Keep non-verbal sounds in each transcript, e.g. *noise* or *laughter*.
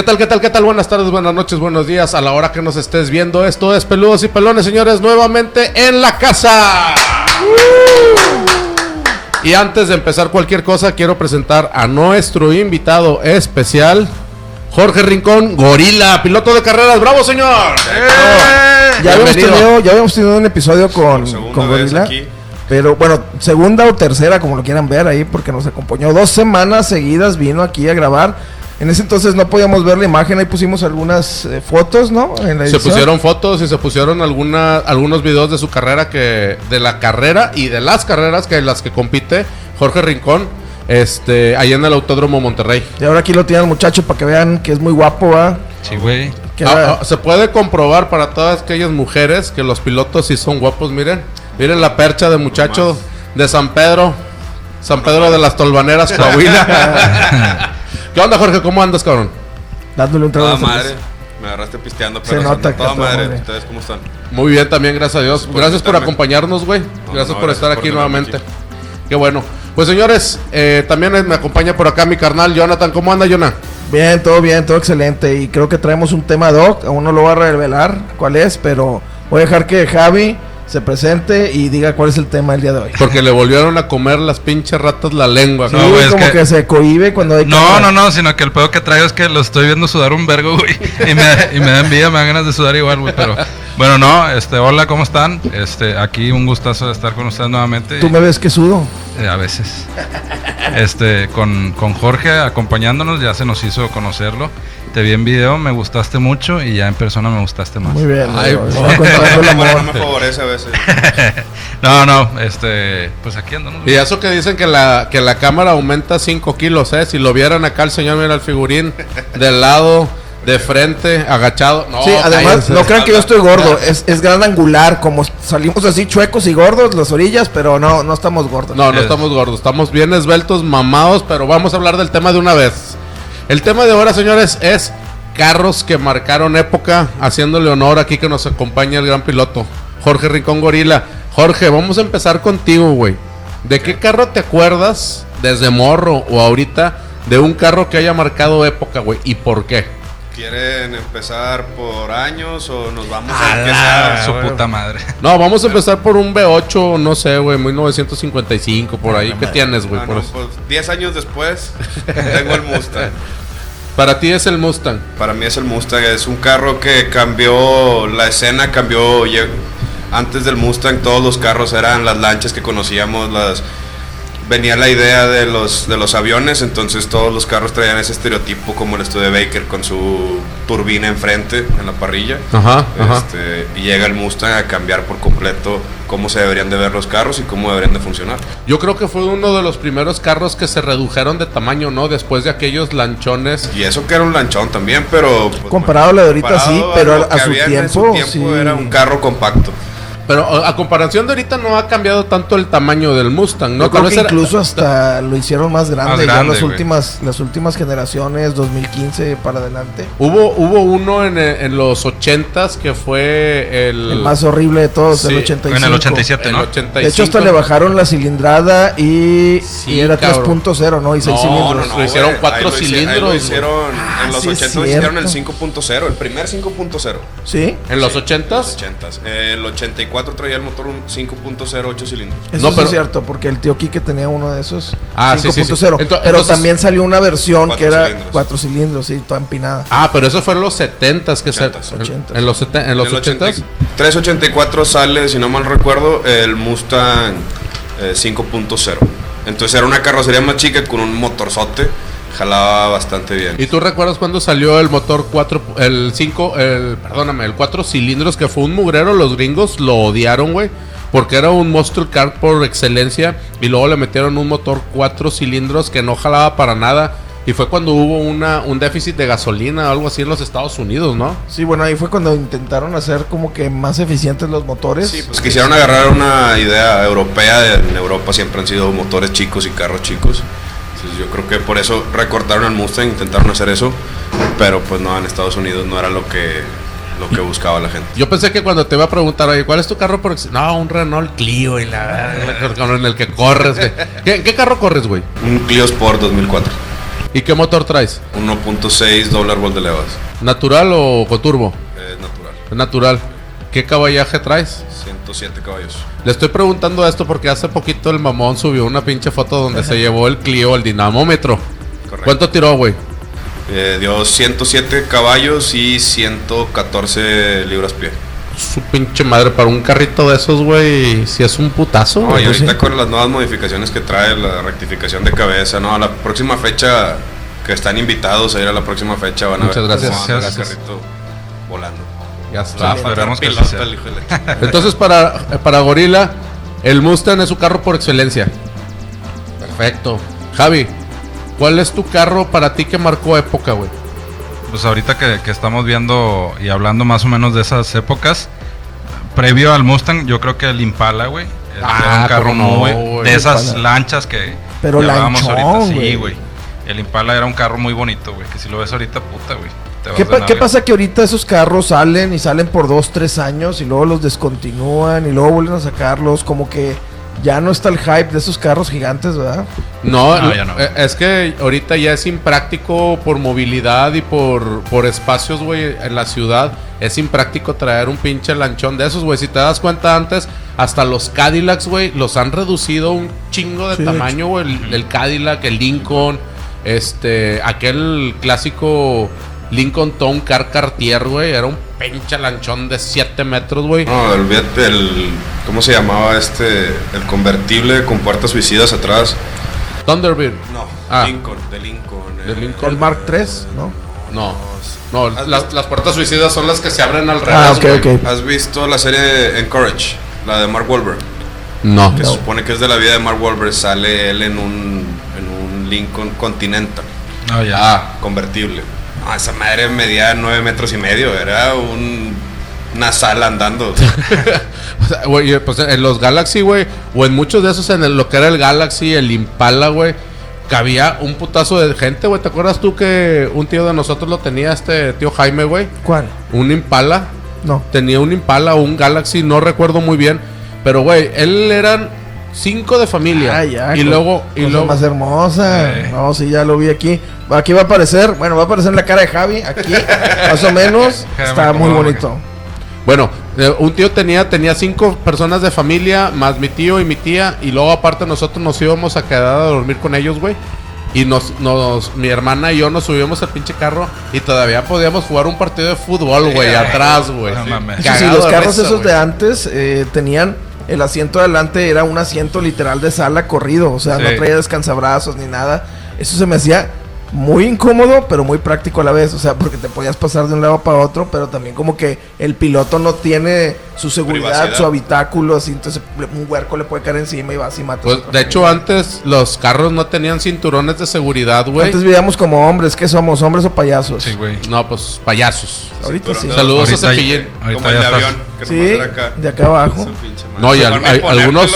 ¿Qué tal, qué tal, qué tal? Buenas tardes, buenas noches, buenos días a la hora que nos estés viendo. Esto es Peludos y Pelones, señores, nuevamente en la casa. Y antes de empezar cualquier cosa, quiero presentar a nuestro invitado especial, Jorge Rincón, Gorila, piloto de carreras. ¡Bravo, señor! Ya habíamos, tenido, ya habíamos tenido un episodio con, Gorila. aquí. Pero bueno, segunda o tercera, como lo quieran ver ahí, porque nos acompañó dos semanas seguidas, vino aquí a grabar. En ese entonces no podíamos ver la imagen, ahí pusimos algunas eh, fotos, ¿no? En la Se pusieron fotos y se pusieron alguna, algunos videos de su carrera que de la carrera y de las carreras que las que compite Jorge Rincón este ahí en el Autódromo Monterrey. Y ahora aquí lo tiene el muchacho para que vean que es muy guapo, ¿va? Sí, güey. Ah, ah, se puede comprobar para todas aquellas mujeres que los pilotos sí son guapos, miren. Miren la percha de muchacho de San Pedro. San Pedro de las Tolvaneras, Coahuila. *laughs* *laughs* ¿Qué onda, Jorge? ¿Cómo andas, cabrón? dándole un trago cerveza. madre. Me agarraste pisteando, Se pero nota que toda madre. madre. ¿Ustedes cómo están? Muy bien, también, gracias a Dios. Gracias por Gracias por invitarme. acompañarnos, güey. Gracias no, por gracias estar por aquí nuevamente. aquí. Qué bueno. Pues señores, eh, también me acompaña por acá mi carnal Jonathan. ¿Cómo anda, Jonah? Bien, todo bien, todo excelente. Y creo que traemos un tema doc. Aún no lo voy a revelar cuál es, pero voy a dejar que Javi se presente y diga cuál es el tema del día de hoy. Porque le volvieron a comer las pinches ratas la lengua. Sí, No, güey, es como que- que... se cohibe cuando hay No, cámara. no, no, sino que el pedo que traigo es que lo estoy viendo sudar un vergo, güey. *laughs* Y me, y me da envidia, me dan ganas de sudar igual, güey. Pero bueno, no, este, hola, ¿cómo están? Este, aquí un gustazo de estar con ustedes nuevamente. Tú me ves que sudo. Eh, a veces. Este, con, con Jorge acompañándonos, ya se nos hizo conocerlo. Te vi en video, me gustaste mucho y ya en persona me gustaste más. Muy bien. Ay, pues. Bueno, *laughs* no me favorece a veces. *laughs* No, no, este, pues aquí andamos. Y eso que dicen que la, que la cámara aumenta 5 kilos, ¿eh? Si lo vieran acá el señor, mira el figurín, del lado, de frente, agachado. No, Sí, además, no crean que yo estoy gordo. Es, es gran angular. Como salimos así chuecos y gordos, las orillas, pero no, no estamos gordos. No, no estamos gordos, estamos bien esbeltos, mamados, pero vamos a hablar del tema de una vez. El tema de ahora, señores, es carros que marcaron época, haciéndole honor aquí que nos acompaña el gran piloto, Jorge Rincón Gorila. Jorge, vamos a empezar contigo, güey. ¿De qué carro te acuerdas desde morro o ahorita de un carro que haya marcado época, güey? ¿Y por qué? ¿Quieren empezar por años o nos vamos A sea? su puta madre. No, vamos a empezar por un V8, no sé, güey, 1955, por ahí. ¿Qué tienes, güey? Ah, no, pues 10 años después *laughs* tengo el Mustang. Para ti es el Mustang. Para mí es el Mustang, es un carro que cambió la escena, cambió antes del Mustang todos los carros eran las lanchas que conocíamos, las venía la idea de los de los aviones, entonces todos los carros traían ese estereotipo como el estudio de Baker con su turbina enfrente en la parrilla. Ajá, ajá. Este, y llega el Mustang a cambiar por completo cómo se deberían de ver los carros y cómo deberían de funcionar. Yo creo que fue uno de los primeros carros que se redujeron de tamaño, ¿no? Después de aquellos lanchones. Y eso que era un lanchón también, pero... pues, Comparado a lo de ahorita, sí, pero a su en tiempo, tiempo sí. era un carro compacto. Pero a comparación de ahorita no ha cambiado tanto el tamaño del Mustang, ¿no? Yo creo que era- incluso *laughs* hasta lo hicieron más grande, Más ya grande, las güey. últimas, las últimas generaciones, 2015 para adelante. Hubo, hubo uno en, eh, en los 80s que fue el... El más horrible de todos, Sí, el 85. En el 87, el ¿no? 85. De hecho, hasta le bajaron la cilindrada y, Sí, y era cabrón. 3.0, ¿no? Y 6 No, cilindros. no, no. Lo hicieron güey, cuatro ahí lo hici- cilindros, ahí güey. Lo hicieron Ah, en los sí es 80 hicieron el cierto. 5.0, el primer 5.0. ¿Sí? ¿En los Sí, 80s? Los 80s. El 84 traía el motor un 5.0 8 cilindros. Eso No, sí pero- es cierto, porque el tío Quique tenía uno de esos Ah, sí, sí, sí. 5.0. Ento- pero entonces- también salió una versión que era cilindros. 4 cilindros, sí, toda empinada. Ah, pero eso fue en los 70s que se... En los, en los En el 80s. 384 sale, si no mal recuerdo, el Mustang eh, 5.0. Entonces era una carrocería más chica con un motorzote. Jalaba bastante bien. ¿Y tú recuerdas cuando salió el motor 4, el 5, el, perdóname, el 4 cilindros que fue un mugrero? Los gringos lo odiaron, güey. Porque era un monster car por excelencia. Y luego le metieron un motor 4 cilindros que no jalaba para nada. Y fue cuando hubo una, un déficit de gasolina o algo así en los Estados Unidos, ¿no? Sí, bueno, ahí fue cuando intentaron hacer como que más eficientes los motores. Sí, pues quisieron agarrar una idea europea. En Europa siempre han sido motores chicos y carros chicos. Entonces yo creo que por eso recortaron al Mustang, intentaron hacer eso. Pero pues no, en Estados Unidos no era lo que, lo que buscaba la gente. Yo pensé que cuando te iba a preguntar, oye, ¿cuál es tu carro por No, un Renault Clio y la en el que corres, güey. ¿Qué, qué carro corres, güey? Un Clio Sport 2004. ¿Y qué motor traes? 1.6 doble árbol de levas. ¿Natural o con turbo? Es natural. Natural. ¿Qué caballaje traes? 107 caballos. Le estoy preguntando esto porque hace poquito el mamón subió una pinche foto donde se llevó el Clio, el dinamómetro. Correcto. ¿Cuánto tiró, güey? Eh, dio 107 caballos y 114 libras pie. Su pinche madre, para un carrito de esos, güey, si es un putazo. No, y ahorita sí. con las nuevas modificaciones que trae, la rectificación de cabeza, no, a la próxima fecha que están invitados a ir a la próxima fecha van a Muchas ver gracias. cómo anda el carrito volando. Ya está. Ah, esperemos que sea. Entonces, para, para Gorila, el Mustang es su carro por excelencia. Perfecto. Javi, ¿cuál es tu carro para ti que marcó época, güey? Pues ahorita que, que estamos viendo y hablando más o menos de esas épocas, previo al Mustang, yo creo que el Impala, güey. es- Ah, era un carro no, muy. de esas Impala. lanchas que Pero llevábamos lanchón, ahorita. Sí, güey. El Impala era un carro muy bonito, güey. Que si lo ves ahorita, puta, güey. ¿Qué, pa- pasa que ahorita esos carros salen y salen por dos, tres años y luego los descontinúan y luego vuelven a sacarlos? Como que ya no está el hype de esos carros gigantes, ¿verdad? No, No, no, ya no. eh, es que ahorita ya es impráctico por movilidad y por, por espacios, güey, en la ciudad. Es impráctico traer un pinche lanchón de esos, güey. Si te das cuenta antes, hasta los Cadillacs, güey, los han reducido un chingo de Sí, tamaño, güey. El, el Cadillac, el Lincoln, este, aquel clásico Lincoln Town Car Cartier, güey. Era un pinche lanchón de 7 metros, güey. No, olvídate el. ¿Cómo se llamaba este? El convertible con puertas suicidas atrás. Thunderbird. No, Ah. Lincoln, de Lincoln. ¿De eh, Lincoln? El Mark III, ¿no? No, no, ¿Has las, las puertas suicidas son las que se abren al revés. Ah, ok, güey. ok. ¿Has visto la serie Encourage? La de Mark Wahlberg. No. Que No. se supone que es de la vida de Mark Wahlberg. Sale él en un, en un Lincoln Continental No, ya. Ah, convertible. Ah, esa madre medía 9 metros y medio. Era un, una sala andando. *laughs* o sea, güey, pues en los Galaxy, güey, o en muchos de esos, en el- lo que era el Galaxy, el Impala, güey, cabía un putazo de gente, güey. ¿Te acuerdas tú que un tío de nosotros lo tenía, este tío Jaime, güey? ¿Cuál? Un Impala. No. Tenía un Impala o un Galaxy, no recuerdo muy bien. Pero, güey, él eran cinco de familia. Ah, ya, y luego, y luego. más hermosa. Eh. No, sí, ya lo vi aquí. Aquí va a aparecer, bueno, va a aparecer la cara de Javi, aquí, más o menos. *laughs* Está muy bonito. Bueno, eh, un tío tenía, tenía cinco personas de familia, más mi tío y mi tía, y luego aparte nosotros nos íbamos a quedar a dormir con ellos, güey. Y nos, nos, mi hermana y yo nos subíamos al pinche carro y todavía podíamos jugar un partido de fútbol, güey, atrás, güey. No sí, Cagado los carros risa, esos de antes eh, tenían el asiento de adelante, era un asiento literal de sala corrido, o sea, no traía descansabrazos ni nada. Eso se me hacía muy incómodo, pero muy práctico a la vez, o sea, porque te podías pasar de un lado para otro, pero también como que el piloto no tiene su seguridad, Privacidad. su habitáculo, así, entonces un huerco le puede caer encima y vas y matas. Pues, de hecho, antes los carros no tenían cinturones de seguridad, güey. Antes vivíamos como hombres, ¿qué somos? ¿Hombres o payasos? Sí, güey. No, pues payasos. Ahorita sí. Saludos a Cepillín. ahorita Como el de avión. Que Sí, acá. de acá abajo. No, y al- hay- algunos-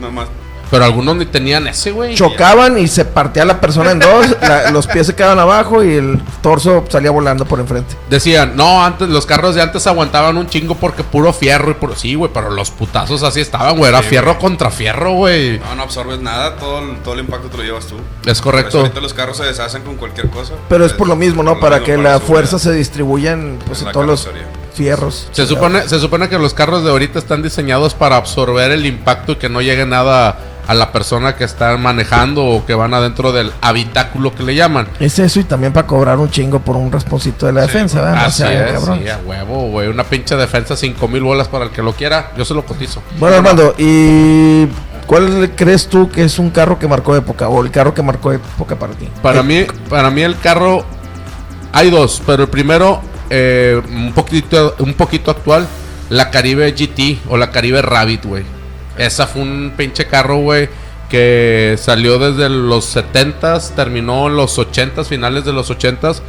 nomás. Pero algunos ni tenían ese, güey. Chocaban y se partía la persona en dos, *laughs* la- los pies se quedaban abajo y el torso salía volando por enfrente. Decían, no, antes los carros de antes aguantaban un chingo porque puro fierro y puro. Sí, güey, pero los putazos así estaban, güey. Era Sí, fierro güey. contra fierro, güey. No, no absorbes nada, todo el, todo el impacto te lo llevas tú. Es correcto. ahorita los carros se deshacen con cualquier cosa. Pero es por lo mismo, ¿no? lo Para mismo, que para la fuerza se distribuya en, pues, En en la todos los fierros. Se supone, se supone que los carros de ahorita están diseñados para absorber el impacto y que no llegue nada a la persona que está manejando o que van adentro del habitáculo que le llaman. Es eso y también para cobrar un chingo por un rasponcito de la defensa, ¿verdad? Así sea, es, cabrón. sí, a huevo, güey. Una pinche defensa, 5 mil bolas para el que lo quiera. Yo se lo cotizo. Bueno, Armando, ¿y cuál crees tú que es un carro que marcó época o el carro que marcó época para ti? Para Eh, mí, para mí el carro hay dos, pero el primero eh, un poquito, un poquito actual, la Caribe GT o la Caribe Rabbit, güey. Esa fue un pinche carro, güey, que salió desde los 70s, terminó en los 80s, finales de los 80s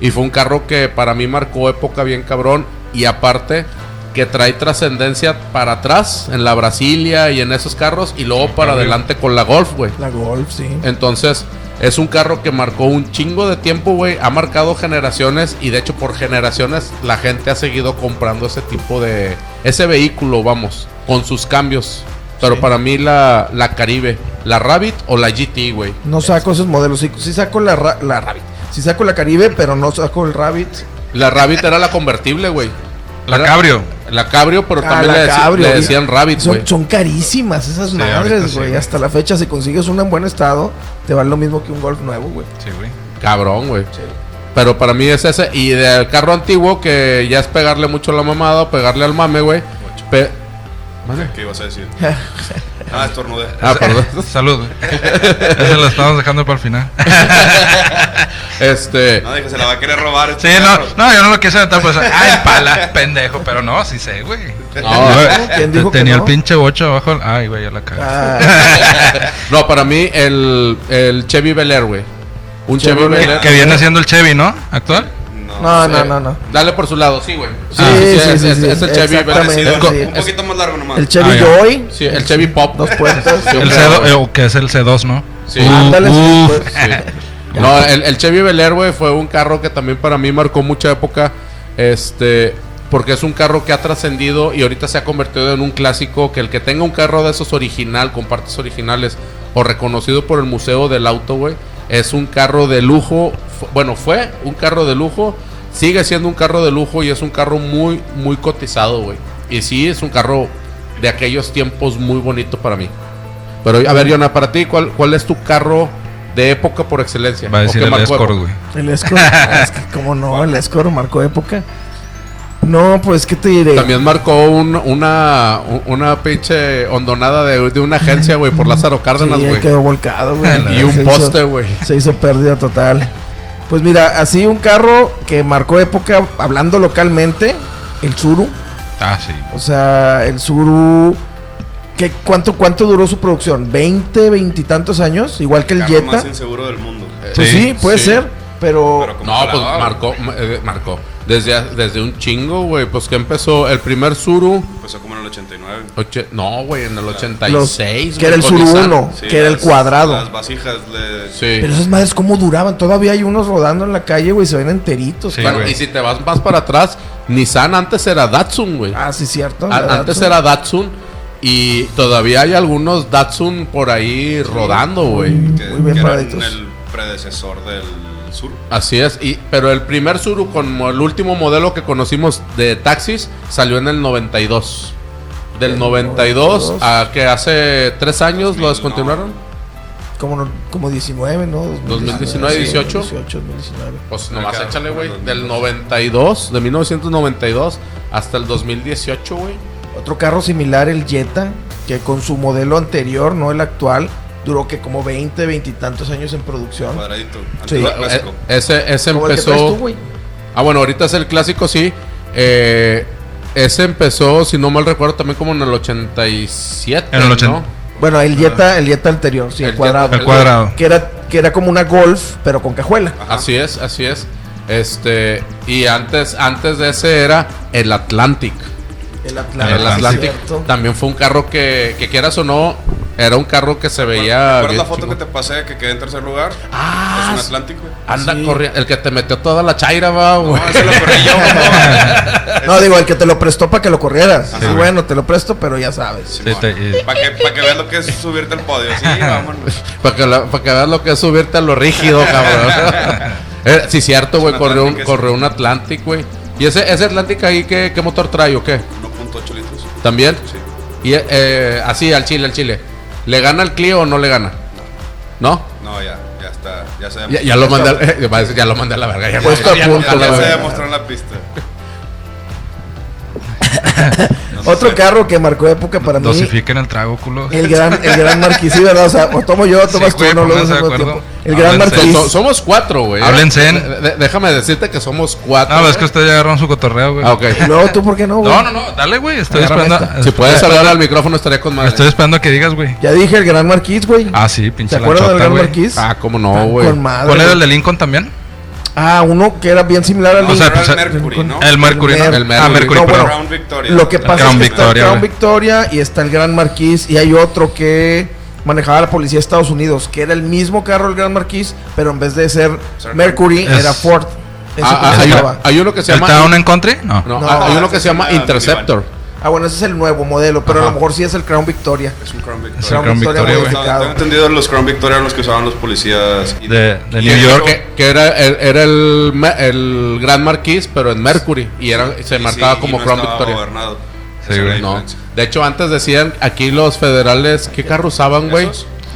y fue un carro que para mí marcó época bien cabrón y aparte que trae trascendencia para atrás en la Brasilia y en esos carros y luego para adelante con la Golf, güey. La Golf, sí. Entonces, es un carro que marcó un chingo de tiempo, güey. Ha marcado generaciones y de hecho por generaciones la gente ha seguido comprando ese tipo de... Ese vehículo, vamos, con sus cambios. pero Sí. para mí la, la Caribe, la Rabbit o la GT, güey. No saco esos modelos. Sí, sí saco la, la Rabbit. Sí saco la Caribe, pero no saco el Rabbit. La Rabbit era la convertible, güey. La Cabrio. La Cabrio, pero Ah, también la le, Cabrio, decían Rabbit, güey. Son, son carísimas esas Sí, madres, güey. Hasta la fecha, si consigues una en buen estado, te vale lo mismo que un Golf nuevo, güey. Sí, güey. Cabrón, güey. Pero para mí es ese. Y del carro antiguo, que ya es pegarle mucho a la mamada, o pegarle al mame, güey. Pe-. ¿Qué ibas a decir? *laughs* ah, estornudé. Ah, perdón. *laughs* Salud. Ese lo estamos dejando para el final. *laughs* Este. No, dije, se la va a querer robar. Sí, no, no, yo no lo quise aventar, pues, ay, pala, pendejo, pero no, sí sé, güey. No, ¿Quién dijo que Tenía no? el pinche bocho abajo, ay, güey, ya la cagué. Ah, *laughs* No, para mí el, el Chevy Bel Air, güey. Un Chevy, Chevy Bel Air. Que viene siendo el Chevy, ¿no? Actual. No, no, no, no. Dale por su lado, sí, güey. Sí, Ah, sí, sí, es- sí, es el Chevy sí. Un poquito más largo nomás. El Chevy Ah. Joy, Sí, el Chevy Pop. dos puertas. El hombre, C2, güey. eh, o que es el C2, ¿no? Sí. Uh, Ándale, sí, uh, pues. *laughs* No, el, el Chevy Bel Air, güey, fue un carro que también para mí marcó mucha época. Este. Porque es un carro que ha trascendido y ahorita se ha convertido en un clásico. Que el que tenga un carro de esos original, con partes originales, o reconocido por el Museo del Auto, güey, es un carro de lujo. Bueno, fue un carro de lujo. Sigue siendo un carro de lujo y es un carro muy, muy cotizado, güey. Y sí, es un carro de aquellos tiempos muy bonito para mí. Pero a ver, Yona, para ti, ¿cuál, cuál es tu carro de época por excelencia? Va a ¿O decir el Escort, güey. El Escort. *laughs* Ah, es que, ¿cómo no? El Escort marcó época. No, pues, ¿qué te diré? También marcó un- una, un- una pinche hondonada de, de una agencia, güey, por Lázaro Cárdenas, Sí, güey. quedó volcado, güey. *laughs* y un poste, güey. Se hizo pérdida total. Pues mira, así un carro que marcó época, hablando localmente, el Zuru. Ah, sí. O sea, el Zuru. ¿qué, cuánto, ¿Cuánto duró su producción? ¿20, 20 y tantos años? Igual que el carro más Jetta. inseguro del mundo. Pues Sí, sí, puede sí. ser. Pero, No, pues marcó, ma- eh, marcó. Desde, desde un chingo, güey. Pues que empezó el primer Suru. Empezó como en el 89. oche- no, güey, en el los- 86. que era el Zuru cotizando. 1, Sí, que era el cuadrado. Las vasijas le... Sí. Pero esas madres, ¿cómo duraban? Todavía hay unos rodando en la calle, güey, se ven enteritos. Sí, y si te vas más para atrás, Nissan antes era Datsun, güey. Ah, sí, cierto. A- antes Datsun. era Datsun. Y todavía hay algunos Datsun por ahí rodando, güey. Muy bien que eran paraditos. el predecesor del sur. Así es, y, pero el primer Suru, como el último modelo que conocimos de taxis, salió en el 92. Del El 92 92. a que hace tres años 2000, lo descontinuaron. Como, no- como 19, ¿no? 2019, 18. 18, 2019. Pues nomás Acá, échale, güey. del Del 92, de 1992 hasta el 2018, güey. Otro carro similar, el Jetta, que con su modelo anterior, no el actual, duró que como 20, 20 y tantos años en producción. Cuadradito. Sí. Eh, clásico. Ese, ese Como el que empezó. tú, güey. Ah, bueno, ahorita es el clásico, sí. Eh, ese empezó, si no mal recuerdo, también como en el 87. En el ¿no? 80. Bueno, el Jetta, el Jetta anterior, sí, el, El cuadrado. Jetta- El cuadrado. Que era, que era como una Golf, pero con cajuela. Así es, así es. Este, y antes, antes de ese era el Atlantic. El El Atlantic. Atlantic ¿cierto? también fue un carro que, que quieras o no, era un carro que se veía. ¿Recuerdas la foto que te pasé que quedé en tercer lugar? Ah, es un. Atlántico. güey. Anda Sí. corriendo, el que te metió toda la chaira, va, No, güey. ese lo corrí yo. *laughs* No, digo, el que te lo prestó para que lo corrieras. Sí, bueno, te lo presto, pero ya sabes. Sí, te- y- Para que, pa' que veas lo que es subirte al podio. Sí, *laughs* vámonos. Para que, pa' que veas lo que es subirte a lo rígido, cabrón. *laughs* Eh, sí, cierto, güey. Corrió un, corrió un Atlantic, güey. ¿Y ese, ese Atlantic ahí qué, qué motor trae o qué? 1.8 litros. ¿También? Sí. Y eh, así, al Chile, al Chile. ¿Le gana al Clio o no le gana? ¿No? No, ya, ya está. Ya se Ya, ya lo mandé, eh, *laughs* a ya lo mandé a la verga. Ya, Puesto a ya- punto, ya- la Ya se demostró en la pista. *laughs* No Otro sé. carro que marcó época para mí. Dosifiquen el trago, culo. El gran, el gran marquis, sí, ¿verdad? O sea, o tomo yo, o tomas tú, no lo. El gran Háblense. marquis. So- somos cuatro, güey. Háblense de- déjame decirte que somos cuatro. No, es que ustedes ya agarraron su cotorreo, güey. Ah, ok. *laughs* Luego tú, ¿por qué no, güey? No, no, no, dale, güey. Estoy esperando. esta. Si puedes hablar al micrófono estaría con madre. Estoy esperando a que digas, güey. Ya dije el gran marquis, güey. Ah, sí, pinche ¿Se acuerdan del gran güey. marquis? Ah, cómo no, güey. Con madre. ¿Cuál era el de Lincoln también? Ah, uno que era bien similar al O sea, Lincoln. pues, el Mercury, ¿no? El Mercury, ¿no? El Mercury. Ah, Mercury, No, pero- bueno, Crown Victoria. Lo que El pasa Crown es que está el Victoria, Crown. Victoria y está el Gran Marquis y hay otro que manejaba la policía de Estados Unidos, que era el mismo carro el Gran Marquis, pero en vez de ser Mercury Es- era Ford. Ah, ah, hay, uno que se ¿El llama. Town and Country? No. No, No, hay- uno que se llama Interceptor. Ah, bueno, ese es el nuevo modelo, pero a Ajá. lo mejor sí es el Crown Victoria. Es un Crown Victoria. Es el Crown Victoria. No, modificado. tengo entendido los Crown Victoria los que usaban los policías. y- De, de New York. Que, que era, el- era el, el Gran Marquis, pero en Mercury. Y era, se y marcaba sí, y como no Crown Victoria. gobernado. Sí, güey. No. De hecho, antes decían aquí los federales, ¿qué carro usaban, güey?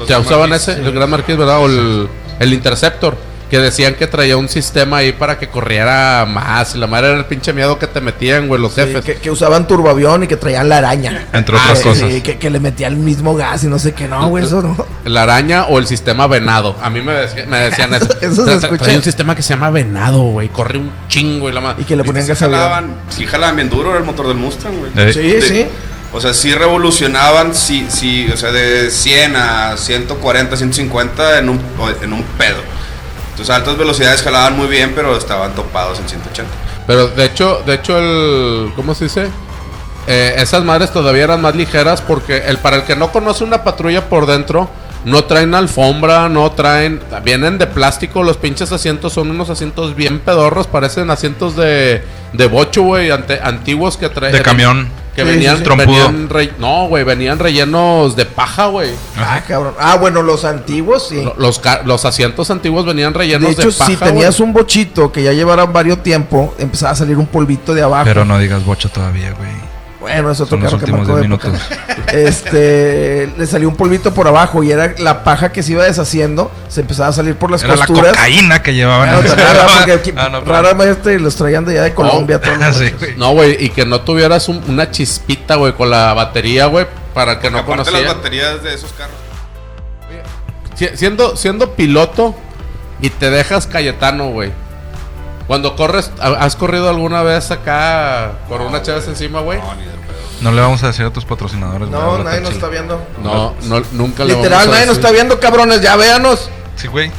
Ya usaban ese, el Gran Marquis, ¿verdad? O el, el Interceptor. Que decían que traía un sistema ahí para que corriera más. Y la madre era el pinche miedo que te metían, güey, los Sí, jefes. que, que usaban turboavión y que traían la araña. Entre Ah, otras cosas. sí, que, que le metían el mismo gas y no sé qué. No, güey, eso no. La araña o el sistema venado. A mí me, decía- me decían eso. *laughs* Eso se escucha. Trae un sistema que se llama venado, güey. Corre un chingo y la madre. Y que le ponían gas Sí jalaban, sí jalaban bien duro era el motor del Mustang, güey. Eh, Sí, De- sí. O sea, sí revolucionaban, sí, sí, o sea, de 100 a 140, 150 en un, en un pedo. A altas velocidades jalaban muy bien, pero estaban topados en 180. Pero de hecho, de hecho el. ¿Cómo se dice? Eh, esas madres todavía eran más ligeras porque el para el que no conoce una patrulla por dentro, no traen alfombra, no traen. Vienen de plástico, los pinches asientos son unos asientos bien pedorros, parecen asientos de, de bocho, güey, ante- antiguos que traen. de camión. Que Sí, venían, sí, sí. Trompudo. venían re- no, güey, venían rellenos de paja, güey. Ah, cabrón. Ah, bueno, los antiguos sí. Lo- Los, los asientos antiguos venían De rellenos de, hecho, paja. si tenías un bochito que ya llevara varios tiempo, empezaba a salir un polvito de abajo. Pero no digas bocho todavía, güey. Bueno, es otro Son los carro que marcó 10 época. minutos. *laughs* Este, le salió un polvito por abajo y era la paja que se iba deshaciendo, se empezaba a salir por las Era la costuras. cocaína que llevaban. Claro, en- rara, porque aquí Ah, no, raramente los traían de allá de Colombia. todos *laughs* los Sí, bochos. güey. No, güey, y que no tuvieras un- una chispita, güey, con la batería, güey, para el que no conocía. las baterías de esos carros. Si- siendo, siendo piloto y te dejas Cayetano, güey. Cuando corres, ¿ha- ¿has corrido alguna vez acá por una chaves encima, güey? No, de. No le vamos a decir a tus patrocinadores. No, nadie nos chido. está viendo. No, no, nunca le Literal, vamos a nadie nos está viendo, cabrones, ya véanos. Sí, güey.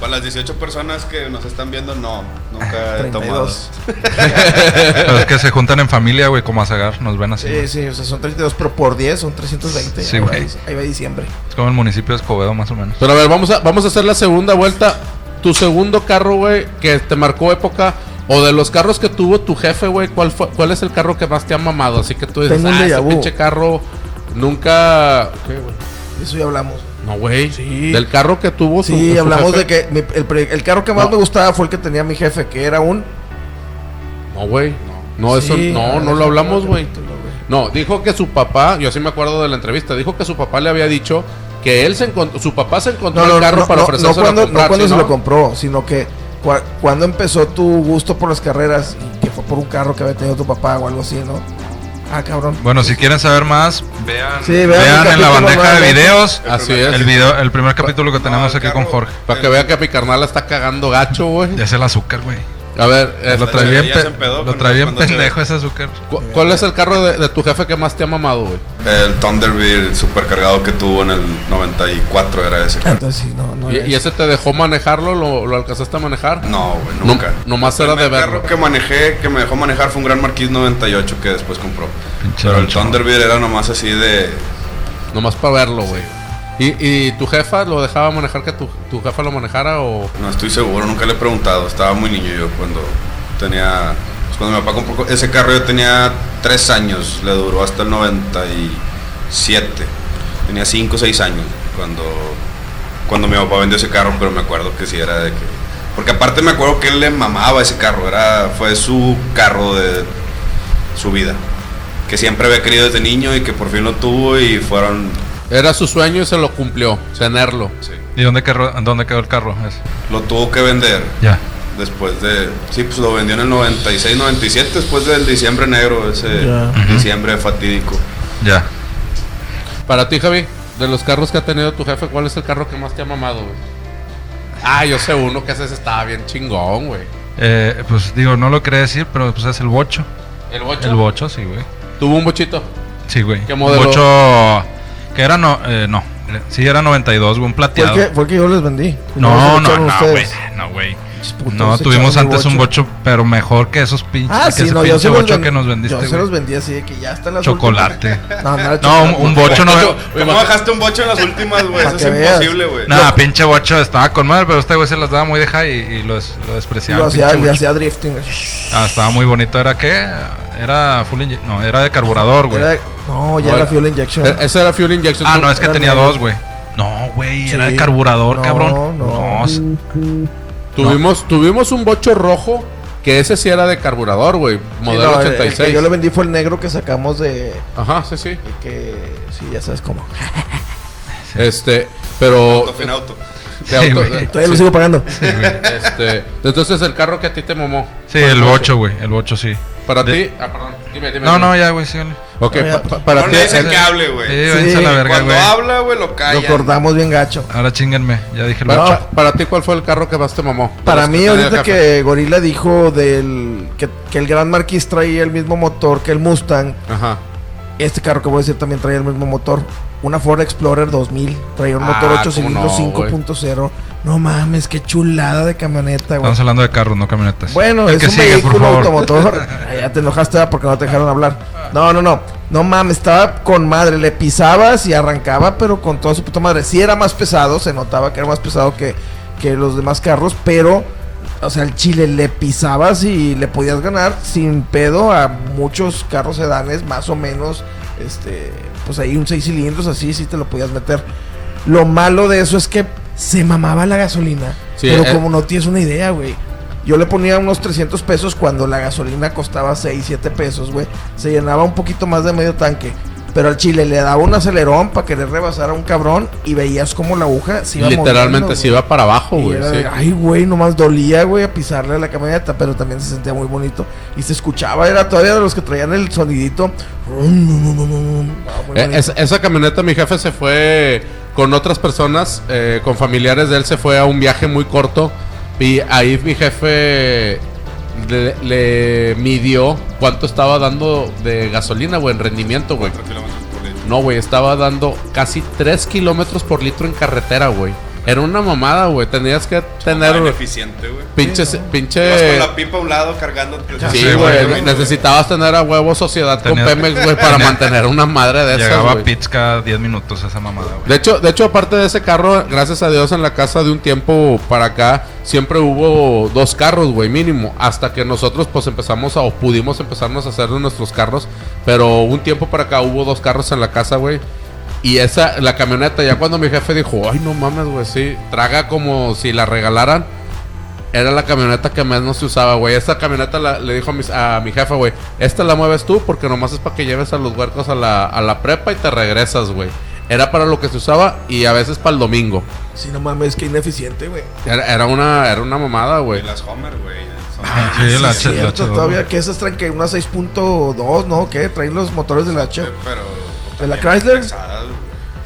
Para las 18 personas que nos están viendo, no, nunca he tomado. 32. Pero es que se juntan en familia, güey, como a sagar. Nos ven así. Sí, güey. sí, o sea, son 32, pero por 10 son 320. Sí, ahí, va, güey. ahí va diciembre. Es como el municipio de Escobedo, más o menos. Pero a ver, vamos a, vamos a hacer la segunda vuelta. Tu segundo carro, güey, que te marcó época. O de los carros que tuvo tu jefe, güey, ¿cuál, fue, ¿cuál es el carro que más te ha mamado? Así que tú dices, Tengo un ah, déjà ese vu". pinche carro nunca... ¿Qué, güey? De Eso ya hablamos. No, güey. Sí. Del carro que tuvo su- Sí, su hablamos jefe. de que mi- el, pre- el carro que más No. me gustaba fue el que tenía mi jefe, que era un... No, güey. No, eso Sí, no, ah, no lo hablamos, güey. No, dijo que su papá, yo sí me acuerdo de la entrevista, dijo que su papá le había dicho que él se encontró, su papá se encontró No, no, el carro no, para no, ofrecerse no cuando, a comprar, no cuando ¿sí, se no? lo compró, sino que cuando empezó tu gusto por las carreras y que fue por un carro que había tenido tu papá o algo así, ¿no? Ah, cabrón. Bueno, si quieren saber más, vean, Sí, vean vean en la bandeja de videos Así es. el video, el primer capítulo que No, tenemos aquí con Jorge. Para que vea que mi carnal está cagando gacho, güey. Ya es el azúcar, güey. A ver, eh, Lo trae ya bien, pe- lo trae bien pendejo ese azúcar. cu- ¿cuál es el carro de, de tu jefe que más te ha mamado, güey? El Thunderbird supercargado que tuvo en el 94 era ese. carro. Entonces sí, no, no. ¿Y, ese te dejó manejarlo? ¿Lo, lo alcanzaste a manejar? No, güey, No- nunca. nomás El era de verlo. carro que manejé, que me dejó manejar fue un Gran Marquis 98 que después compró. Pinche Pero el. Thunderbird era nomás así de... Nomás para verlo, güey. ¿Y, ¿Y tu jefa lo dejaba manejar que tu, tu jefa lo manejara o...? No estoy seguro, nunca le he preguntado. Estaba muy niño yo cuando tenía... pues cuando mi papá compró ese carro yo tenía 3 años. Le duró hasta el 97. Tenía 5 o 6 años cuando, cuando mi papá vendió ese carro, pero me acuerdo que sí era de que... Porque aparte me acuerdo que él le mamaba ese carro. Era, fue su carro de su vida. Que siempre había querido desde niño y que por fin lo tuvo y fueron... Era su sueño y se lo cumplió, tenerlo. sí. ¿Y dónde quedó, dónde quedó el carro? Lo tuvo que vender. Ya. Después de. Sí, pues lo vendió en el 96, 97, después del diciembre negro, ese Ya. diciembre fatídico. Ya. Para ti, Javi, de los carros que ha tenido tu jefe, ¿cuál es el carro que más te ha mamado, güey? Ah, yo sé uno que ese estaba bien chingón, güey. Eh, pues digo, no lo quería decir, pero pues es el bocho. ¿El bocho? El bocho, sí, güey. Tuvo un bochito. Sí, güey. ¿Qué modelo? Bocho. Que era no, eh, no. Sí, era 92, güey, un Fue el, plateado. que, fue el que yo les vendí. No, no, no, güey. No, güey. No, tuvimos antes un bocho, pero mejor que esos pinches. Ah, que sí, ese no, yo pinche bocho ven- que nos vendiste, yo se los vendí así de que ya están las Chocolate. últimas. *laughs* No, no era No, un, bocho no. ¿Cómo bajaste un bocho en las últimas, güey? Eso es que imposible, güey. Nada, pinche bocho estaba con madre, pero este güey se las daba muy de high y, y lo, des- lo despreciaba. Lo hacía, hacía drifting. Ah, estaba muy bonito. ¿Era qué? Era full inje- No, era de carburador, güey. Era- no, ya No, era era- fuel injection. E- Ese era Fuel Injection. Ah, no, es que era tenía negro. dos, güey. No, güey, era Sí. de carburador, No, cabrón. no. s- Tuvimos, tuvimos un bocho rojo que ese sí era de carburador, güey. Sí, Modelo no, el- el que 86. yo le vendí fue el negro que sacamos de. Ajá, sí, sí. de que. Sí, ya sabes cómo. Este, pero. Auto, fin auto. de auto- Sí, güey. de- Todavía lo sí. sigo pagando. Este, entonces el carro que a ti te mamó. Sí, el bocho, güey. El bocho, sí. Para De- ti. Ah, perdón. Dime, dime. No, dime. no, ya, güey, síganle. Ok, No, ya, pa- pa- para no ti. dicen el- que hable, güey. Sí, Sí, la verga, Cuando güey. habla, güey, lo calla. Lo cortamos bien gacho. Ahora chinguenme, ya dije el para, para ti, ¿cuál fue el carro que más te mamó? Para mí, ahorita que Gorila dijo del que, que el Gran Marquis traía el mismo motor que el Mustang, Ajá. este carro que voy a decir también traía el mismo motor. Una Ford Explorer 2000, traía un Ah, motor 8 cómo cilindros no, güey. 5.0. No mames, qué chulada de camioneta, güey. Estamos hablando de carros, no camionetas. Bueno, El es que un sigue, vehículo automotor. *laughs* Ay, ya te enojaste porque no te dejaron hablar. No, no, no. No mames, estaba con madre. Le pisabas y arrancaba, pero con toda su puta madre. Sí era más pesado, se notaba que era más pesado que, que los demás carros, pero, o sea, el chile le pisabas y le podías ganar sin pedo a muchos carros sedanes, más o menos. Este, pues ahí un 6 cilindros, así sí te lo podías meter. Lo malo de eso es que se mamaba la gasolina. Sí, pero eh. como no tienes una idea, güey. Yo le ponía unos 300 pesos cuando la gasolina costaba 6, 7 pesos, güey. Se llenaba un poquito más de medio tanque. Pero al chile le daba un acelerón para querer rebasar a un cabrón y veías como la aguja se iba Literalmente moviendo, se iba para abajo, güey. era sí. de, Ay, güey, nomás dolía, güey, a pisarle a la camioneta, pero también se sentía muy bonito. Y se escuchaba, era todavía de los que traían el sonidito. Ah, Eh, esa camioneta, mi jefe se fue con otras personas, eh, con familiares de él, se fue a un viaje muy corto. Y ahí mi jefe le, le midió cuánto estaba dando de gasolina, güey, en rendimiento, güey. No, güey, estaba dando casi 3 kilómetros por litro en carretera, güey. Era una mamada, güey. Tenías que tener Tan eficiente, güey. pinche... con la pipa a un lado cargándote. Sí, güey. Necesitabas tener a huevo sociedad con Pemex, güey, para mantener una madre de esas, Llegaba pits cada 10 minutos esa mamada, güey. De hecho, de hecho, aparte de ese carro, gracias a Dios en la casa de un tiempo para acá, siempre hubo dos carros, güey, mínimo. Hasta que nosotros pues empezamos a, o pudimos empezarnos a hacer nuestros carros. Pero un tiempo para acá hubo dos carros en la casa, güey. Y esa, la camioneta, ya cuando mi jefe dijo, ay, no mames, güey, sí, traga como si la regalaran. Era la camioneta que menos se usaba, güey. Esta camioneta la- le dijo a mi jefa, güey, esta la mueves tú porque nomás es para que lleves a los huercos a la, a la prepa y te regresas, güey. Era para lo que se usaba y a veces para el domingo. Sí, no mames, que ineficiente, güey. Era, era una, era una mamada, güey. Y las Homer, güey. Ah, sí, la Sí, H- la cierto, H2, todavía que esas traen que una 6.2, ¿no? ¿Qué? Traen los motores de la H. Pero. ¿De la Chrysler? pesadas.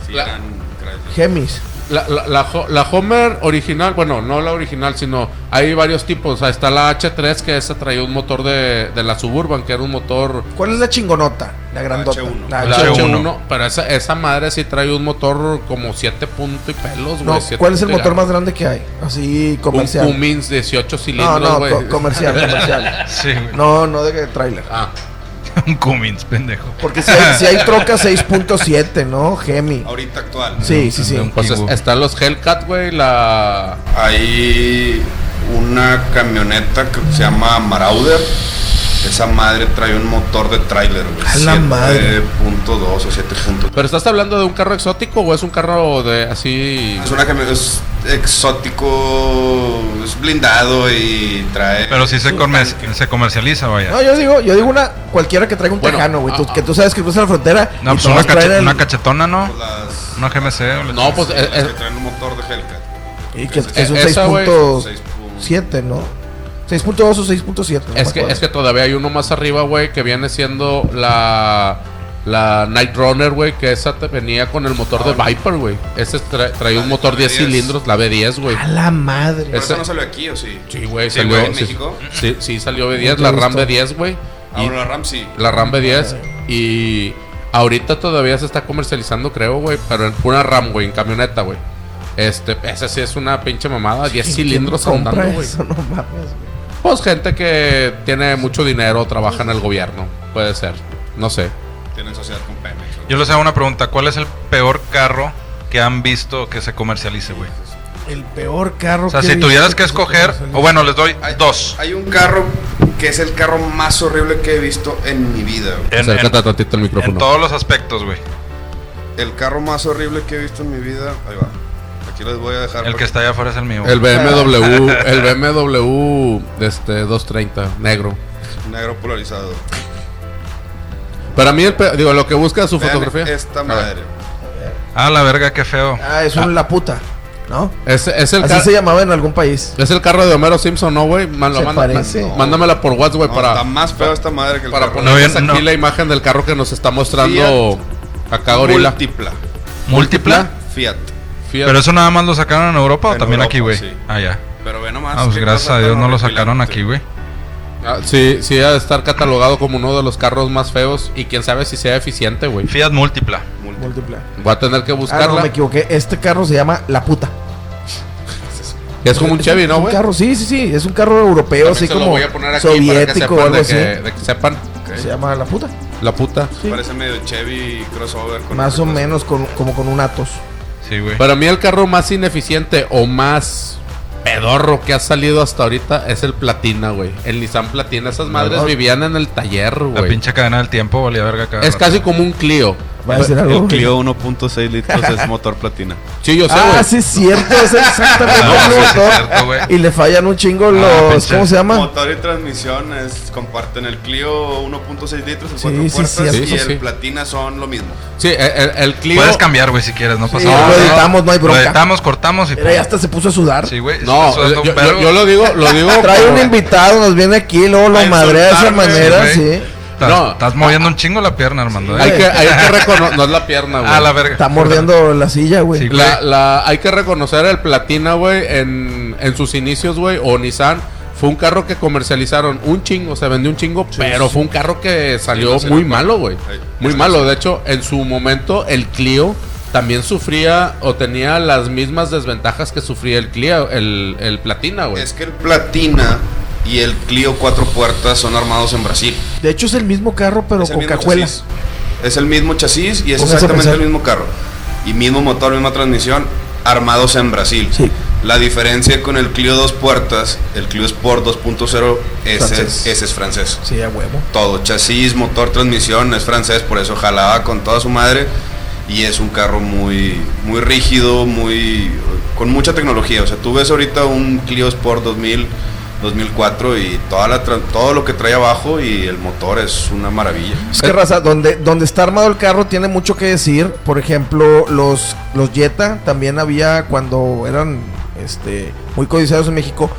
Sí, La- eran Chrysler. Gemis. La, la, la, Ho- la Homer original, bueno, no la original, sino hay varios tipos. O sea, está la H3 que esa traía un motor de, de la Suburban, que era un motor ¿Cuál es la chingonota? La grandota. H1. La La H1. H1, pero esa, esa madre sí trae un motor como 7 puntos y pelos, güey. No, siete ¿cuál es el motor más grande que hay? Así Un comercial. Cummins 18 no, cilindros, no, güey. co- comercial, comercial. *laughs* Sí. No, no de trailer. Ah, Un Cummins, pendejo. Porque si hay, si hay *laughs* troca 6.7, ¿no? Gemi. Ahorita actual. Sí, sí, sí. Un pues es- están los Hellcat, güey, la... Hay una camioneta que se llama Marauder. Esa madre trae un motor de tráiler, güey. A la madre. 7.2 o 7.3. Pero estás hablando de un carro exótico o es un carro de así... Es una camioneta es exótico, es blindado y trae. Pero sí se, comer- tanque. se comercializa, vaya. No, yo digo, yo digo una cualquiera que traiga un Bueno, tejano, güey. tú- ah, que tú sabes que cruza la frontera. No, y pues una, traen cache- el- una cachetona, ¿no? Las, Una GMC. No, pues es- las es- que traen un motor de Hellcat. Y que es un esa, güey, 6.7, ¿no? 6.2 o 6.7. no Es que, es que todavía hay uno más arriba, güey, que viene siendo la... La Night Runner, güey, que esa te venía con el motor de Viper, güey. Ese tra- traía un motor la 10 B10. cilindros, la B10, güey. A la madre. ¿Pero Ese- eso no salió aquí o sí? Sí, güey, Sí, salió. güey, en sí, México. sí, sí, salió B10, Nunca la RAM visto. B10, güey. Ah, bueno, la RAM sí. La RAM B10. Y ahorita todavía se está comercializando, creo, güey. Pero en pura RAM, güey, en camioneta, güey. Este, esa sí es una pinche mamada. 10 ¿Quién cilindros andando, güey. eso? No mames, güey. Pues gente que tiene mucho dinero, trabaja en el gobierno. Puede ser. No sé. Tienen sociedad con Pemex. ¿no? Yo les hago una pregunta. ¿Cuál es el peor carro que han visto que se comercialice, güey? El peor carro O sea, que si tuvieras que escoger, o bueno, les doy Hay- dos. Hay un carro que es el carro más horrible que he visto en mi vida. güey. En, Acércate en- tantito al micrófono. en todos los aspectos, güey. El carro más horrible que he visto en mi vida. Ahí va. Aquí les voy a dejar. El para que está allá afuera es el mío. El BMW, *laughs* el BMW este 230, negro. Negro polarizado. Para mí, el pe- digo, lo que busca su Vean fotografía. Esta A ver. madre. Ah, la verga, qué feo. Ah, es un la puta, ¿no? Es, es el Así se llamaba en algún país. es el carro de Homero Simpson, ¿no, güey? Man- lo Se manda- parece. má- Mándamela por WhatsApp, güey, No, para, está más feo esta madre que el para carro. ponerles No, yo- aquí no. la imagen del carro que nos está mostrando acá Gorila. Múltipla. ¿Múltipla? Fiat. ¿Pero eso nada más lo sacaron en Europa o En también Europa, aquí, güey? sí. Ah, ya. Pero ve nomás. Ah, pues gracias a Dios no lo sacaron aquí, güey. Ah, sí, sí, ha de estar catalogado como uno de los carros más feos y quién sabe si sea eficiente, güey. Fiat múltipla. Múltipla. Voy a tener que Ah, no, buscarla. me equivoqué. Este carro se llama La Puta. es como un Chevy, ¿no, es un güey? carro, sí, sí, sí. Es un carro europeo, También así como voy a poner aquí para que soviético o algo de así. que, de que sepan Se llama La Puta. la puta. Sí. Parece medio Chevy crossover. con Más otra o menos con- como con un Atos. Sí, güey. Para mí el carro más ineficiente o más pedorro que ha salido hasta ahorita es el Platina, güey. El Nissan Platina. Esas madres no. vivían en el taller, La güey. pinche cadena del tiempo valía verga cada Es rato. casi como un Clio. ¿Va a decir algo? El Clio 1.6 litros es motor platina. Sí, yo sé, Ah, güey. sí es cierto, es exactamente *laughs* Ah, el sí, mismo sí, motor. es cierto, güey. Y le fallan un chingo los. pinche ¿Cómo se llama? Motor y transmisión es, comparten el Clio 1.6 litros en Sí, cuatro sí, puertas cierto. y Sí, el sí. Platina son lo mismo. Sí, el, Clio. Puedes cambiar, güey, si quieres, no pasa Sí, nada. lo editamos, no hay bronca. Lo editamos, cortamos y... Mira, ya hasta se puso a sudar. Sí, güey. No, eso es yo, un yo- yo lo digo, lo digo. *laughs* Trae un invitado, nos viene aquí, luego lo madrea de esa manera, sí. Estás, No. estás moviendo un chingo la pierna, Armando. ¿eh? Hay que, hay que *laughs* reconocer. No es la pierna, güey. Ah, la verga. Está mordiendo la silla, güey. Sí. La, la- hay que reconocer el Platina, güey, en, en sus inicios, güey, o Nissan. Fue un carro que comercializaron un chingo, se vendió un chingo, pero fue un carro que salió no, muy malo, güey. Muy malo. De hecho, en su momento, el Clio también sufría o tenía las mismas desventajas que sufría el Clio, el, el Platina, güey. Es que el Platina y el Clio cuatro puertas son armados en Brasil. De hecho, es el mismo carro, pero con mismo cajuela. chasis. Es el mismo chasis y es Póngase exactamente el mismo carro. Y mismo motor, misma transmisión, armados en Brasil. Sí. La diferencia con el Clio dos puertas, el Clio Sport 2.0, ese, ese es francés. Sí, a huevo. Todo, chasis, motor, transmisión, es francés, por eso jalaba con toda su madre. Y es un carro muy, muy rígido, muy con mucha tecnología. O sea, tú ves ahorita un Clio Sport 2000, 2004 y toda la, tra- todo lo que trae abajo y el motor es una maravilla. Es que raza, donde, donde está armado el carro tiene mucho que decir. Por ejemplo, los, los Jetta también había cuando eran este, muy codiciados en México.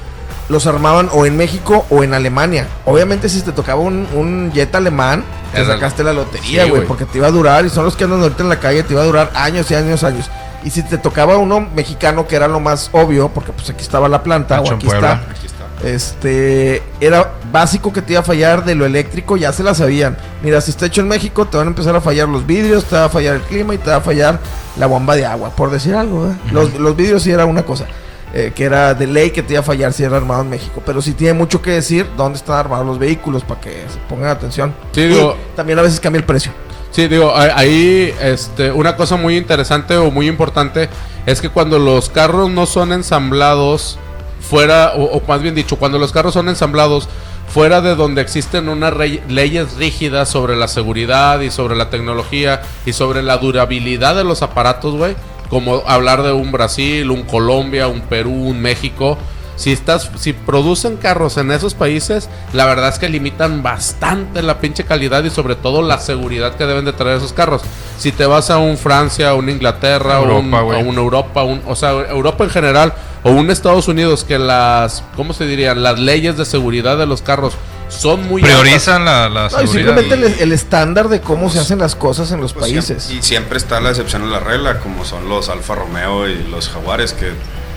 Los armaban o en México o en Alemania. Obviamente, si te tocaba un, un Jetta alemán, te Era- sacaste la lotería, güey. porque te iba a durar, y son los que andan ahorita en la calle, te iba a durar años y años, años. Y si te tocaba uno mexicano, que era lo más obvio, porque pues aquí estaba la planta, o está. Aquí está. Este era básico que te iba a fallar de lo eléctrico, ya se la sabían. Mira, si está hecho en México, te van a empezar a fallar los vidrios, te va a fallar el clima y te va a fallar la bomba de agua, por decir algo. ¿verdad? los, los vidrios sí era una cosa, eh, que era de ley que te iba a fallar si era armado en México. Pero sí tiene mucho que decir dónde están armados los vehículos para que se pongan atención. Sí, y digo- también a veces cambia el precio. Sí, digo, ahí este, una cosa muy interesante o muy importante es que cuando los carros no son ensamblados fuera, o, o más bien dicho, cuando los carros son ensamblados fuera de donde existen unas leyes rígidas sobre la seguridad y sobre la tecnología y sobre la durabilidad de los aparatos, güey, como hablar de un Brasil, un Colombia, un Perú, un México, si estás, si producen carros en esos países, la verdad es que limitan bastante la pinche calidad y sobre todo la seguridad que deben de traer esos carros. Si te vas a un Francia, a un Inglaterra, Europa, un, a un Europa, un, o sea, Europa en general, o un Estados Unidos que las, ¿cómo se dirían? Las leyes de seguridad de los carros son muy altas. Priorizan la, la No, seguridad. simplemente el, el estándar de cómo se hacen las cosas en los Pues países. siempre- y siempre está la excepción a la regla, como son los Alfa Romeo y los Jaguares, que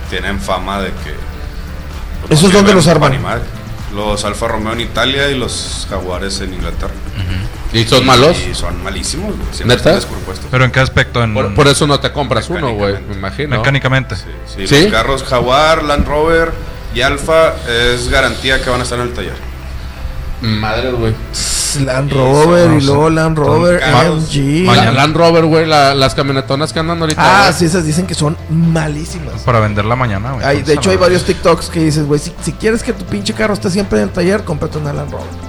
tienen fama de que. pues, ¿Esos no dónde sirven los arman? Los Alfa Romeo en Italia y los Jaguares en Inglaterra. ¿Y son malos? Y son malísimos, güey. Siempre ¿Neta? están descompuestos. Pero en qué aspecto? En, Por, por eso no te compras uno, güey, me imagino. Mecánicamente. Sí, ¿Sí? Los carros Jaguar, Land Rover y Alfa es garantía que van a estar en el taller. Madre, güey. Land Rover y luego Land Rover. MG. La- Mañana. Land Rover, güey, la- las camionetonas que andan ahorita. Ah, sí, esas dicen que son malísimas. Para venderla mañana, güey. Hay- de hecho, a hay varios TikToks que dices, güey, si, si quieres que tu pinche carro esté siempre en el taller, cómprate una Land Rover.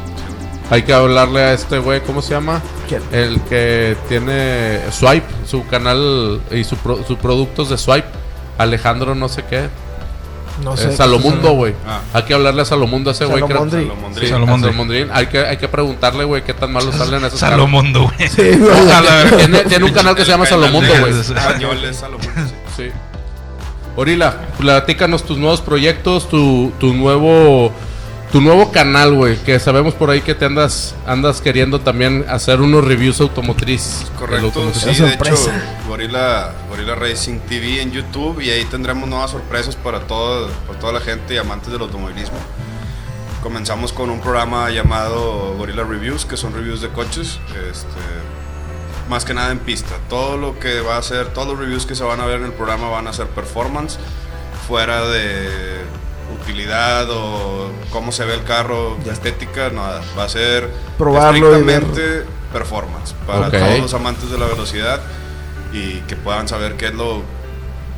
Hay que hablarle a este güey, ¿cómo se llama? ¿Quién? El que tiene Swipe, su canal y su, pro- sus productos de Swipe. Alejandro no sé qué. No Eh, sé. Salomundo, güey. Ah. Hay que hablarle a Salomundo a ese güey. Salomondri. Salomondri. Sí, Salomondri. Hay que, hay que preguntarle, güey, qué tan malos salen esos. Salomundo, güey. Sí, verga. *laughs* Tiene, tiene un canal que se llama Salomundo, güey. Español es Salomundo, sí. Sí. Orila, platícanos tus nuevos proyectos, tu, tu nuevo tu nuevo canal, güey, que sabemos por ahí que te andas andas queriendo también hacer unos reviews automotriz. Correcto, automotriz. sí, de hecho, sorpresa. Gorilla, Gorilla Racing TV en YouTube y ahí tendremos nuevas sorpresas para, todo, para toda la gente y amantes del automovilismo. Comenzamos con un programa llamado Gorilla Reviews, que son reviews de coches, este, más que nada en pista. Todo lo que va a ser, todos los reviews que se van a ver en el programa van a ser performance, fuera de utilidad o cómo se ve el carro, estética, nada. Va a ser Probarlo estrictamente performance para todos los amantes de la velocidad y que puedan saber qué es lo,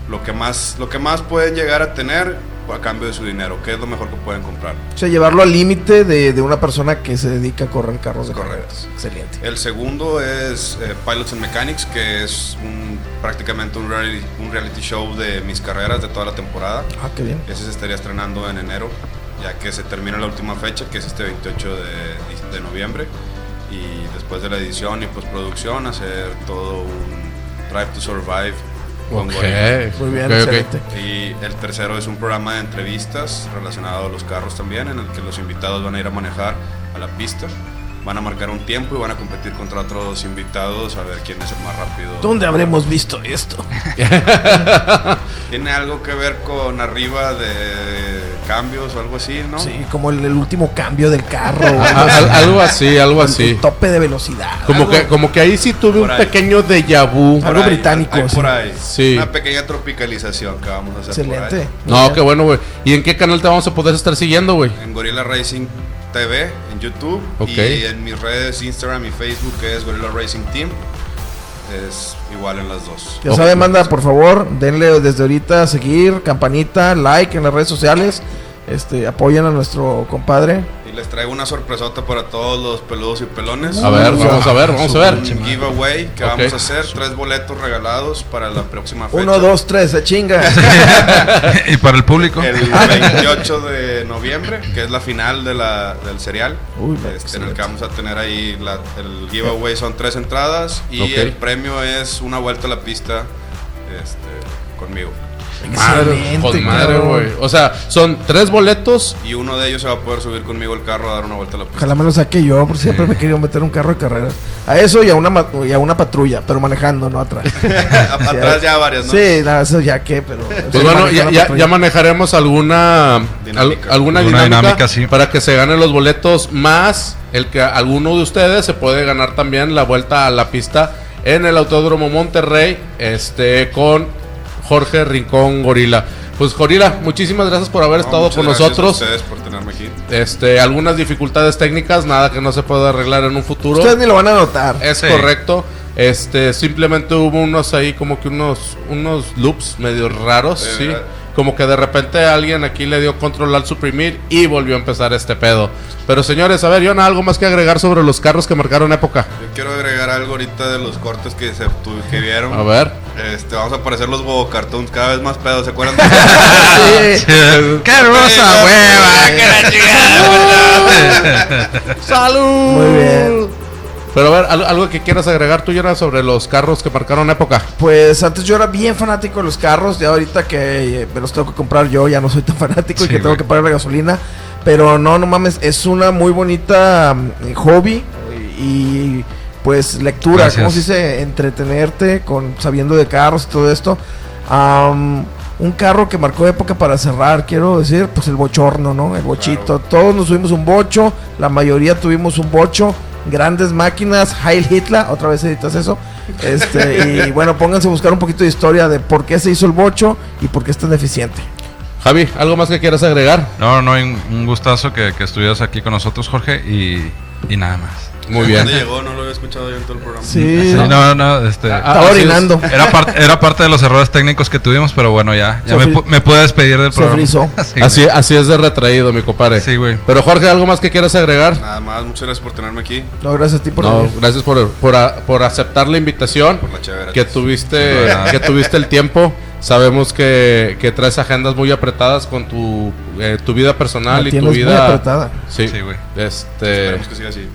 lo que más lo que más pueden llegar a tener a cambio de su dinero, qué es lo mejor que pueden comprar. O sea, llevarlo al límite de, de una persona que se dedica a correr carros de carreras. Excelente. El segundo es eh, Pilots and Mechanics, que es un- prácticamente un reality, un reality show de mis carreras de toda la temporada. Ah, qué bien. Ese se estaría estrenando en enero, ya que se termina la última fecha, que es este 28 de, de noviembre. Y después de la edición y postproducción, hacer todo un Drive to Survive con Ok, Gorilla. Muy bien, excelente. Y el tercero es un programa de entrevistas relacionado a los carros también, en el que los invitados van a ir a manejar a la pista, van a marcar un tiempo y van a competir contra otros invitados a ver quién es el más rápido. ¿Dónde habremos visto esto? *laughs* *laughs* Tiene algo que ver con arriba de cambios o algo así, ¿no? Sí, como el, el último cambio del carro. algo así, algo así. tope de velocidad. Como algo. que, como que ahí sí tuve Por un ahí. pequeño déjà vu. Por Algo ahí, británico, hay sí. por ahí. Sí. Una pequeña tropicalización que vamos a hacer por Excelente. ahí. No, qué bueno, güey. ¿Y en qué canal te vamos a poder estar siguiendo, güey? En Gorilla Racing TV, en YouTube. Y en mis redes Instagram y Facebook, que es Gorilla Racing Team. Es igual en las dos. Ya saben, manda, por favor, denle desde ahorita a seguir, campanita, like en las redes sociales. Este, apoyen a nuestro compadre. Y les traigo una sorpresota para todos los peludos y pelones. A ver, vamos a ver, vamos a ver. Un giveaway que vamos a hacer. Tres boletos regalados para la próxima fecha. Uno, dos, tres, se chinga. *laughs* y para el público. El 28 de noviembre, que es la final de la, del serial. Uy, este, en el que vamos a tener ahí la- el giveaway son tres entradas y el premio es una vuelta a la pista este, conmigo. Madre, Excelente, con madre, güey. O sea, son tres boletos. Y uno de ellos se va a poder subir conmigo el carro a dar una vuelta a la pista. Ojalá me lo saque yo, porque siempre me he querido meter un carro de carreras. A eso y a una, y a una patrulla, pero manejando, no atrás. *laughs* Atrás ya varias, ¿no? Sí, nada, eso ya que, pero. Pues sí, bueno, ya, ya- manejaremos alguna al- Dinámica. alguna Alguna dinámica, dinámica, sí. para que se ganen los boletos más el que alguno de ustedes se puede ganar también la vuelta a la pista en el Autódromo Monterrey este con Jorge Rincón Gorila. Pues Gorila, muchísimas gracias por haber No, estado con gracias a nosotros. ustedes por tenerme aquí. Este, algunas dificultades técnicas, nada que no se pueda arreglar en un futuro. Ustedes ni lo van a notar. Es Sí. correcto. Este, simplemente hubo unos ahí como que unos unos loops medio raros, Eh, sí. Como que de repente alguien aquí le dio control al suprimir y volvió a empezar este pedo. Pero señores, a ver, yo algo más que agregar sobre los carros que marcaron época. Yo quiero agregar algo ahorita de los cortes que se que vieron. A ver. Este, vamos a aparecer los bobo cartoons cada vez más pedos, ¿se acuerdan? *laughs* Sí. *laughs* ¡Qué hermosa hueva! *laughs* ¡Qué la chingada! ¡Salud! Muy bien. Pero a ver, al- algo que quieras agregar tú, Yara, sobre los carros que marcaron época. Pues antes yo era bien fanático de los carros, ya ahorita que eh, me los tengo que comprar yo, ya no soy tan *laughs* fanático y que tengo que pagar la gasolina. Pero no, no mames, es una muy bonita mm, hobby y pues lectura, Gracias. ¿cómo se dice? Entretenerte con sabiendo de carros y todo esto. Am, un carro que marcó época para cerrar, quiero decir, pues el bochorno, ¿no? El bochito. Todos nos subimos un bocho, la mayoría tuvimos un bocho grandes máquinas, Heil Hitler, otra vez editas eso. Este, y *laughs* bueno, pónganse a buscar un poquito de historia de por qué se hizo el bocho y por qué es tan eficiente. Javi, ¿algo más que quieras agregar? No, no, un un gustazo que, que estuvieras aquí con nosotros, Jorge, y, y nada más. Muy bien. ¿Dónde llegó? No lo había escuchado yo en todo el programa. Sí, Sí, no, no, este... Ah, estaba es. orinando. Era, parte era parte de los errores técnicos que tuvimos, pero bueno, ya, ya Se me, me pude despedir del se programa. frizó. *laughs* Sí, Así, así es de retraído, mi compadre. Sí, güey. Pero Jorge, ¿algo más que quieras agregar? Nada más, muchas gracias por tenerme aquí. No, gracias a ti por No, venir. gracias por, por, por aceptar la invitación. Por la chévere. Que tuviste, que tuviste el tiempo. Sabemos que, que traes agendas muy apretadas con tu, eh, tu vida personal La y tu muy vida. apretada. Sí, Sí, güey. Este, Esperemos que siga así.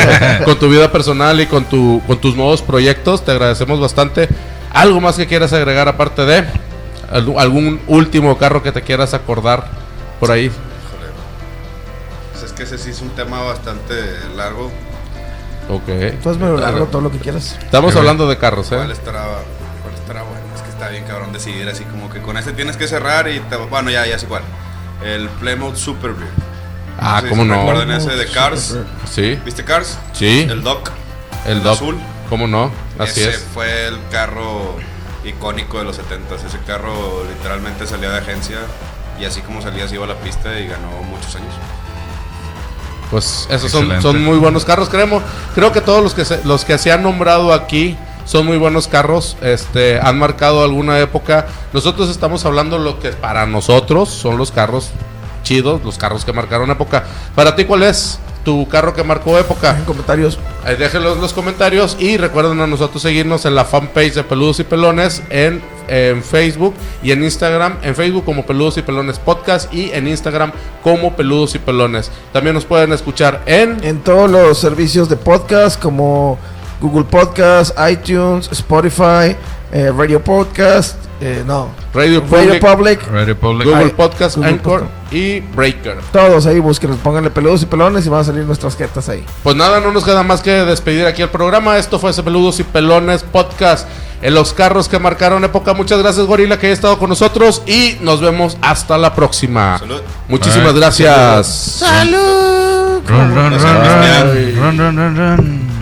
*laughs* con tu vida personal y con tu con tus nuevos proyectos. Te agradecemos bastante. ¿Algo más que quieras agregar aparte de algún, último carro que te quieras acordar por ahí? Híjole. Pues es que ese sí es un tema bastante largo. Ok. Tú hazme largo todo lo que quieras. Estamos hablando de carros, ¿Cuál ¿eh? estará, cuál estará que está bien cabrón decidir así como que con este tienes que cerrar y te, bueno, ya, ya sé cuál. El Plymouth Super Beer. Ah, sé ¿cómo si no? ¿Recuerdan ese de Cars? Sí, ¿Viste Cars? sí. El Doc. El Doc. azul. ¿Cómo no? Así ese es. fue el carro icónico de los 70 Ese carro literalmente salía de agencia y así como salía se iba a la pista y ganó muchos años. Pues esos son, son muy buenos carros. Creemos, creo que todos los que se, los que se han nombrado aquí son muy buenos carros. Este, han marcado alguna época. Nosotros estamos hablando lo que para nosotros son los carros chidos, los carros que marcaron época. Para ti, ¿cuál es tu carro que marcó época? En comentarios. Déjenlo en los comentarios y recuerden a nosotros seguirnos en la fanpage de Peludos y Pelones en, en Facebook y en Instagram. En Facebook como Peludos y Pelones Podcast y en Instagram como Peludos y Pelones. También nos pueden escuchar en... En todos los servicios de podcast como Google Podcast, iTunes, Spotify, eh, Radio Podcast, eh, no, Radio Radio Public, Public. Radio Public. Google Podcast, Google Anchor Podcast. y Breaker. Todos ahí busquen, pónganle peludos y pelones y van a salir nuestras jetas ahí. Pues nada, no nos queda más que despedir aquí el programa. Esto fue ese Peludos y Pelones Podcast en los carros que marcaron época. Muchas gracias, Gorila, que haya estado con nosotros y nos vemos hasta la próxima. Salud. Muchísimas Bye. gracias. Run, run, run, Gracias, run, Cristian. run, run, run, run.